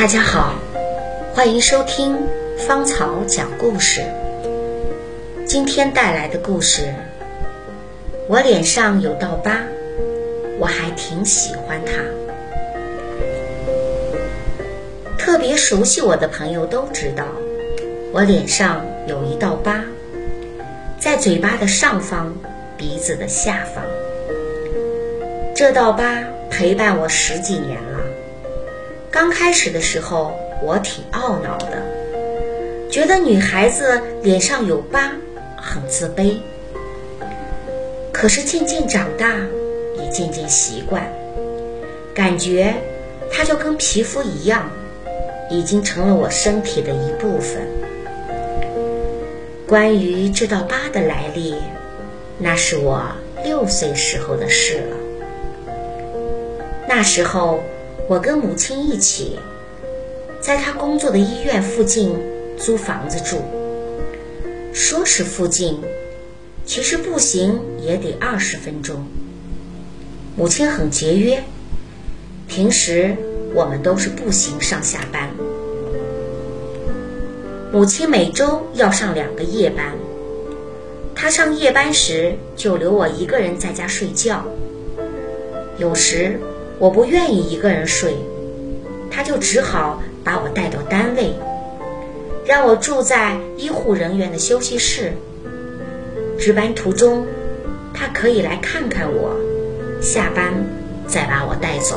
大家好，欢迎收听芳草讲故事。今天带来的故事，我脸上有道疤，我还挺喜欢它。特别熟悉我的朋友都知道，我脸上有一道疤，在嘴巴的上方，鼻子的下方。这道疤陪伴我十几年了。刚开始的时候，我挺懊恼的，觉得女孩子脸上有疤很自卑。可是渐渐长大，也渐渐习惯，感觉它就跟皮肤一样，已经成了我身体的一部分。关于这道疤的来历，那是我六岁时候的事了。那时候，我跟母亲一起，在她工作的医院附近租房子住。说是附近，其实步行也得二十分钟。母亲很节约，平时我们都是步行上下班。母亲每周要上两个夜班，她上夜班时就留我一个人在家睡觉。有时。我不愿意一个人睡，他就只好把我带到单位，让我住在医护人员的休息室。值班途中，他可以来看看我，下班再把我带走。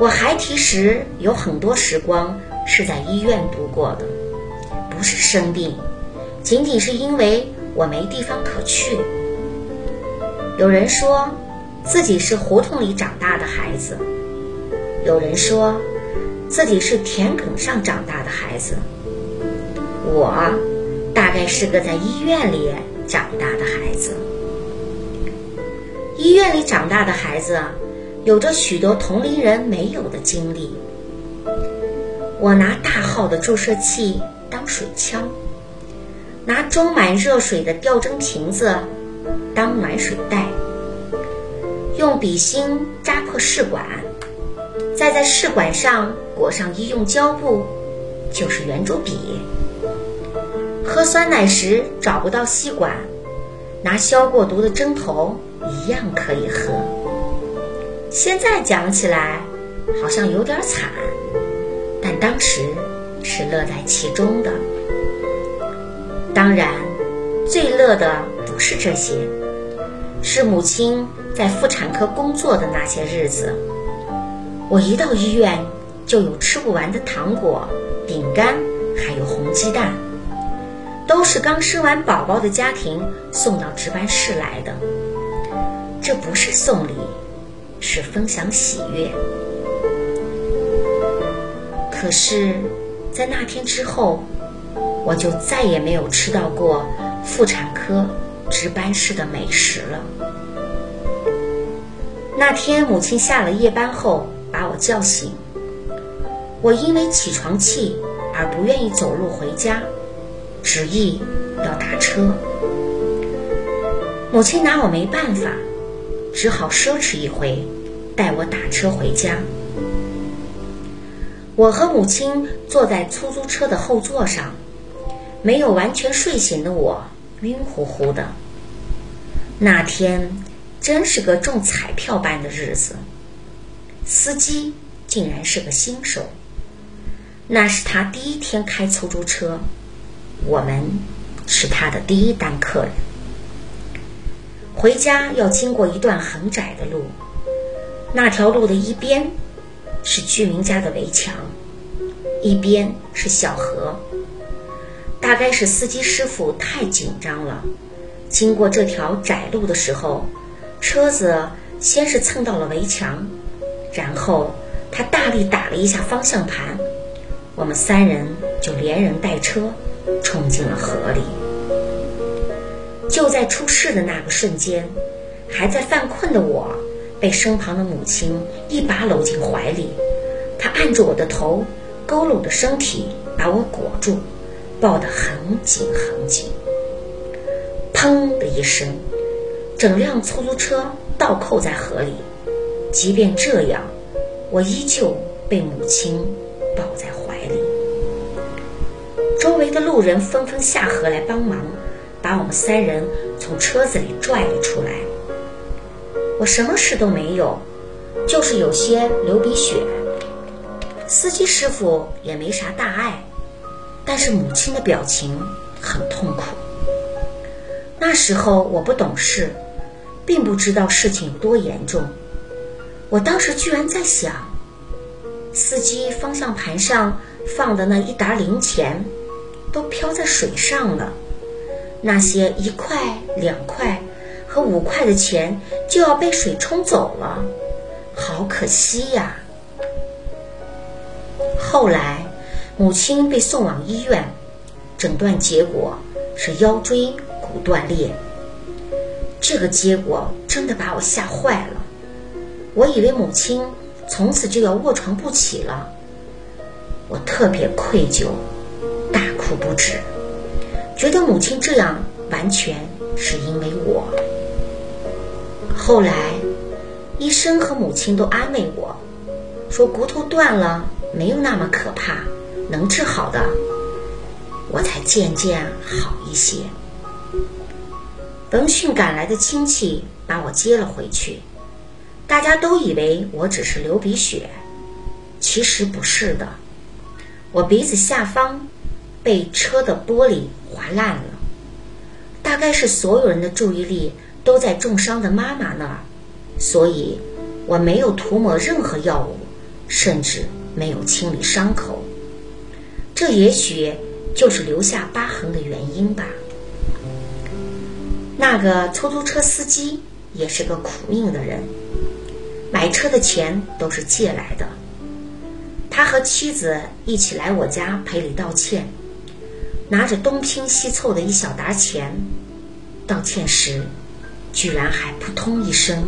我孩提时有很多时光是在医院度过的，不是生病，仅仅是因为我没地方可去。有人说。自己是胡同里长大的孩子，有人说自己是田埂上长大的孩子，我大概是个在医院里长大的孩子。医院里长大的孩子，有着许多同龄人没有的经历。我拿大号的注射器当水枪，拿装满热水的吊针瓶子当暖水袋。用笔芯扎破试管，再在试管上裹上医用胶布，就是圆珠笔。喝酸奶时找不到吸管，拿消过毒的针头一样可以喝。现在讲起来好像有点惨，但当时是乐在其中的。当然，最乐的不是这些，是母亲。在妇产科工作的那些日子，我一到医院就有吃不完的糖果、饼干，还有红鸡蛋，都是刚生完宝宝的家庭送到值班室来的。这不是送礼，是分享喜悦。可是，在那天之后，我就再也没有吃到过妇产科值班室的美食了。那天，母亲下了夜班后把我叫醒。我因为起床气而不愿意走路回家，执意要打车。母亲拿我没办法，只好奢侈一回，带我打车回家。我和母亲坐在出租车的后座上，没有完全睡醒的我晕乎乎的。那天。真是个中彩票般的日子。司机竟然是个新手，那是他第一天开出租车，我们是他的第一单客人。回家要经过一段很窄的路，那条路的一边是居民家的围墙，一边是小河。大概是司机师傅太紧张了，经过这条窄路的时候。车子先是蹭到了围墙，然后他大力打了一下方向盘，我们三人就连人带车冲进了河里。就在出事的那个瞬间，还在犯困的我被身旁的母亲一把搂进怀里，她按住我的头，佝偻的身体把我裹住，抱得很紧很紧。砰的一声。整辆出租车倒扣在河里，即便这样，我依旧被母亲抱在怀里。周围的路人纷纷下河来帮忙，把我们三人从车子里拽了出来。我什么事都没有，就是有些流鼻血。司机师傅也没啥大碍，但是母亲的表情很痛苦。那时候我不懂事，并不知道事情有多严重。我当时居然在想，司机方向盘上放的那一沓零钱，都飘在水上了。那些一块、两块和五块的钱就要被水冲走了，好可惜呀！后来，母亲被送往医院，诊断结果是腰椎骨断裂。这个结果真的把我吓坏了。我以为母亲从此就要卧床不起了，我特别愧疚，大哭不止，觉得母亲这样完全是因为我。后来，医生和母亲都安慰我，说骨头断了没有那么可怕，能治好的。我才渐渐好一些。闻讯赶来的亲戚把我接了回去。大家都以为我只是流鼻血，其实不是的。我鼻子下方被车的玻璃划烂了。大概是所有人的注意力都在重伤的妈妈那儿，所以我没有涂抹任何药物，甚至没有清理伤口。这也许就是留下疤痕的原因吧。那个出租车司机也是个苦命的人。买车的钱都是借来的。他和妻子一起来我家赔礼道歉，拿着东拼西凑的一小沓钱，道歉时，居然还扑通一声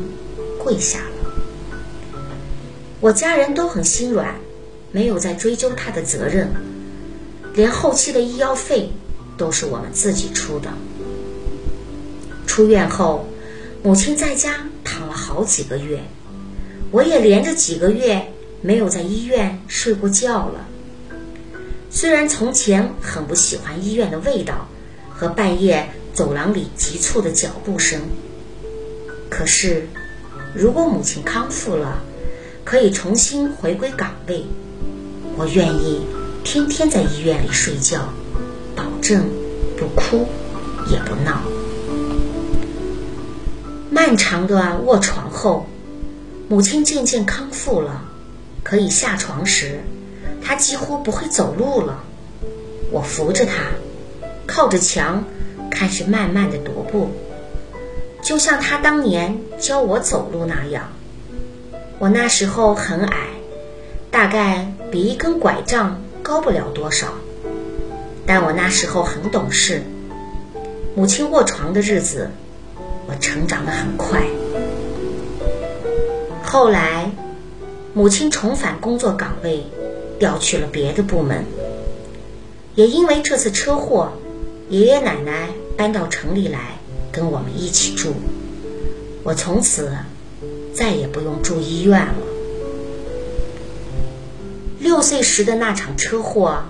跪下了。我家人都很心软，没有再追究他的责任，连后期的医药费都是我们自己出的。出院后，母亲在家躺了好几个月。我也连着几个月没有在医院睡过觉了。虽然从前很不喜欢医院的味道和半夜走廊里急促的脚步声，可是如果母亲康复了，可以重新回归岗位，我愿意天天在医院里睡觉，保证不哭也不闹。漫长的卧床后。母亲渐渐康复了，可以下床时，她几乎不会走路了。我扶着她，靠着墙，开始慢慢的踱步，就像她当年教我走路那样。我那时候很矮，大概比一根拐杖高不了多少，但我那时候很懂事。母亲卧床的日子，我成长得很快。后来，母亲重返工作岗位，调去了别的部门。也因为这次车祸，爷爷奶奶搬到城里来跟我们一起住。我从此再也不用住医院了。六岁时的那场车祸，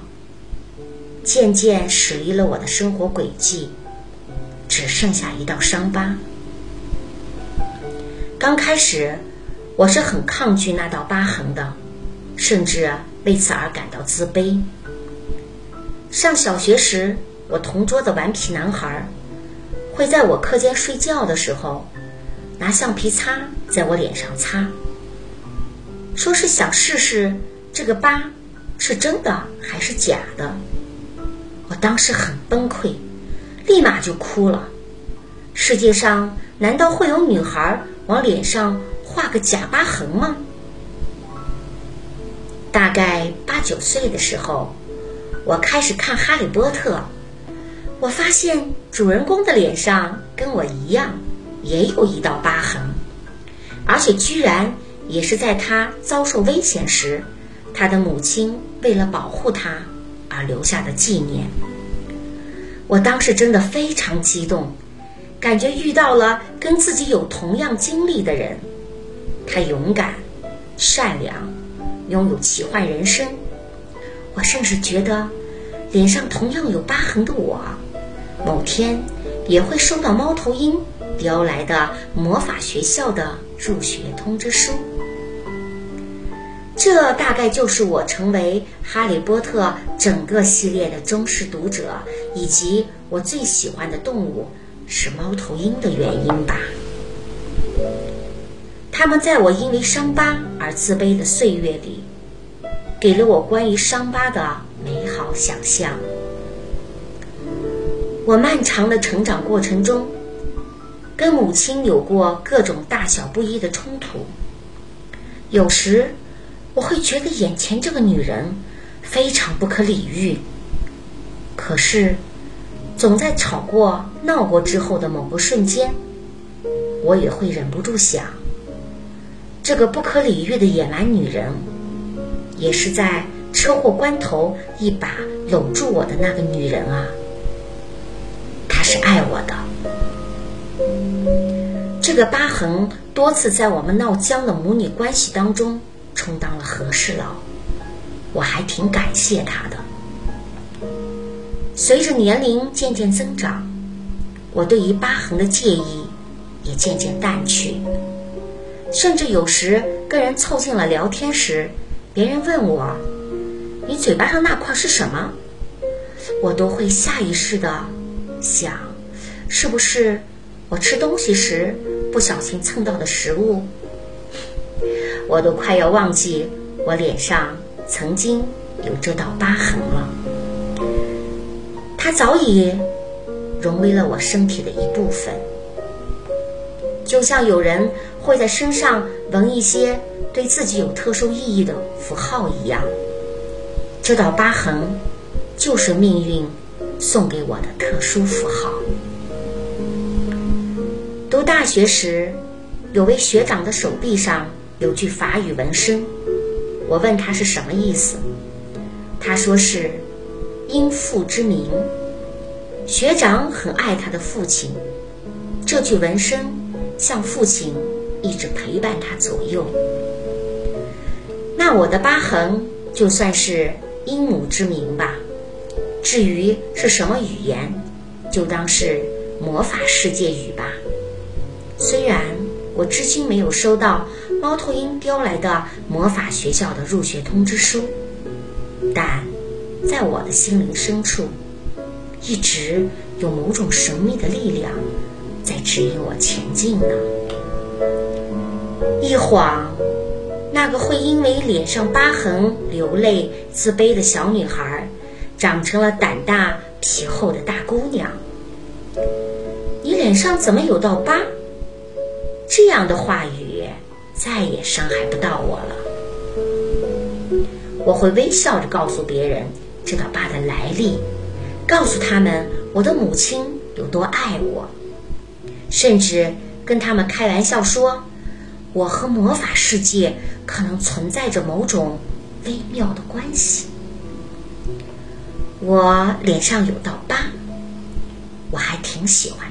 渐渐驶离了我的生活轨迹，只剩下一道伤疤。刚开始。我是很抗拒那道疤痕的，甚至为此而感到自卑。上小学时，我同桌的顽皮男孩会在我课间睡觉的时候拿橡皮擦在我脸上擦，说是想试试这个疤是真的还是假的。我当时很崩溃，立马就哭了。世界上难道会有女孩往脸上？画个假疤痕吗？大概八九岁的时候，我开始看《哈利波特》，我发现主人公的脸上跟我一样，也有一道疤痕，而且居然也是在他遭受危险时，他的母亲为了保护他而留下的纪念。我当时真的非常激动，感觉遇到了跟自己有同样经历的人。他勇敢、善良、拥有奇幻人生。我甚至觉得，脸上同样有疤痕的我，某天也会收到猫头鹰叼来的魔法学校的入学通知书。这大概就是我成为《哈利波特》整个系列的忠实读者，以及我最喜欢的动物是猫头鹰的原因吧。他们在我因为伤疤而自卑的岁月里，给了我关于伤疤的美好想象。我漫长的成长过程中，跟母亲有过各种大小不一的冲突，有时。我会觉得眼前这个女人非常不可理喻，可是总在吵过、闹过之后的某个瞬间，我也会忍不住想：这个不可理喻的野蛮女人，也是在车祸关头一把搂住我的那个女人啊！她是爱我的。这个疤痕多次在我们闹僵的母女关系当中。充当了和事佬，我还挺感谢他的。随着年龄渐渐增长，我对于疤痕的介意也渐渐淡去，甚至有时跟人凑近了聊天时，别人问我：“你嘴巴上那块是什么？”我都会下意识的想，是不是我吃东西时不小心蹭到的食物。我都快要忘记我脸上曾经有这道疤痕了，它早已融为了我身体的一部分，就像有人会在身上纹一些对自己有特殊意义的符号一样。这道疤痕就是命运送给我的特殊符号。读大学时，有位学长的手臂上。有句法语纹身，我问他是什么意思，他说是因父之名。学长很爱他的父亲，这句纹身像父亲一直陪伴他左右。那我的疤痕就算是因母之名吧。至于是什么语言，就当是魔法世界语吧。虽然我至今没有收到。猫头鹰叼来的魔法学校的入学通知书，但在我的心灵深处，一直有某种神秘的力量在指引我前进呢。一晃，那个会因为脸上疤痕流泪、自卑的小女孩，长成了胆大皮厚的大姑娘。你脸上怎么有道疤？这样的话语。再也伤害不到我了。我会微笑着告诉别人这道疤的来历，告诉他们我的母亲有多爱我，甚至跟他们开玩笑说，我和魔法世界可能存在着某种微妙的关系。我脸上有道疤，我还挺喜欢。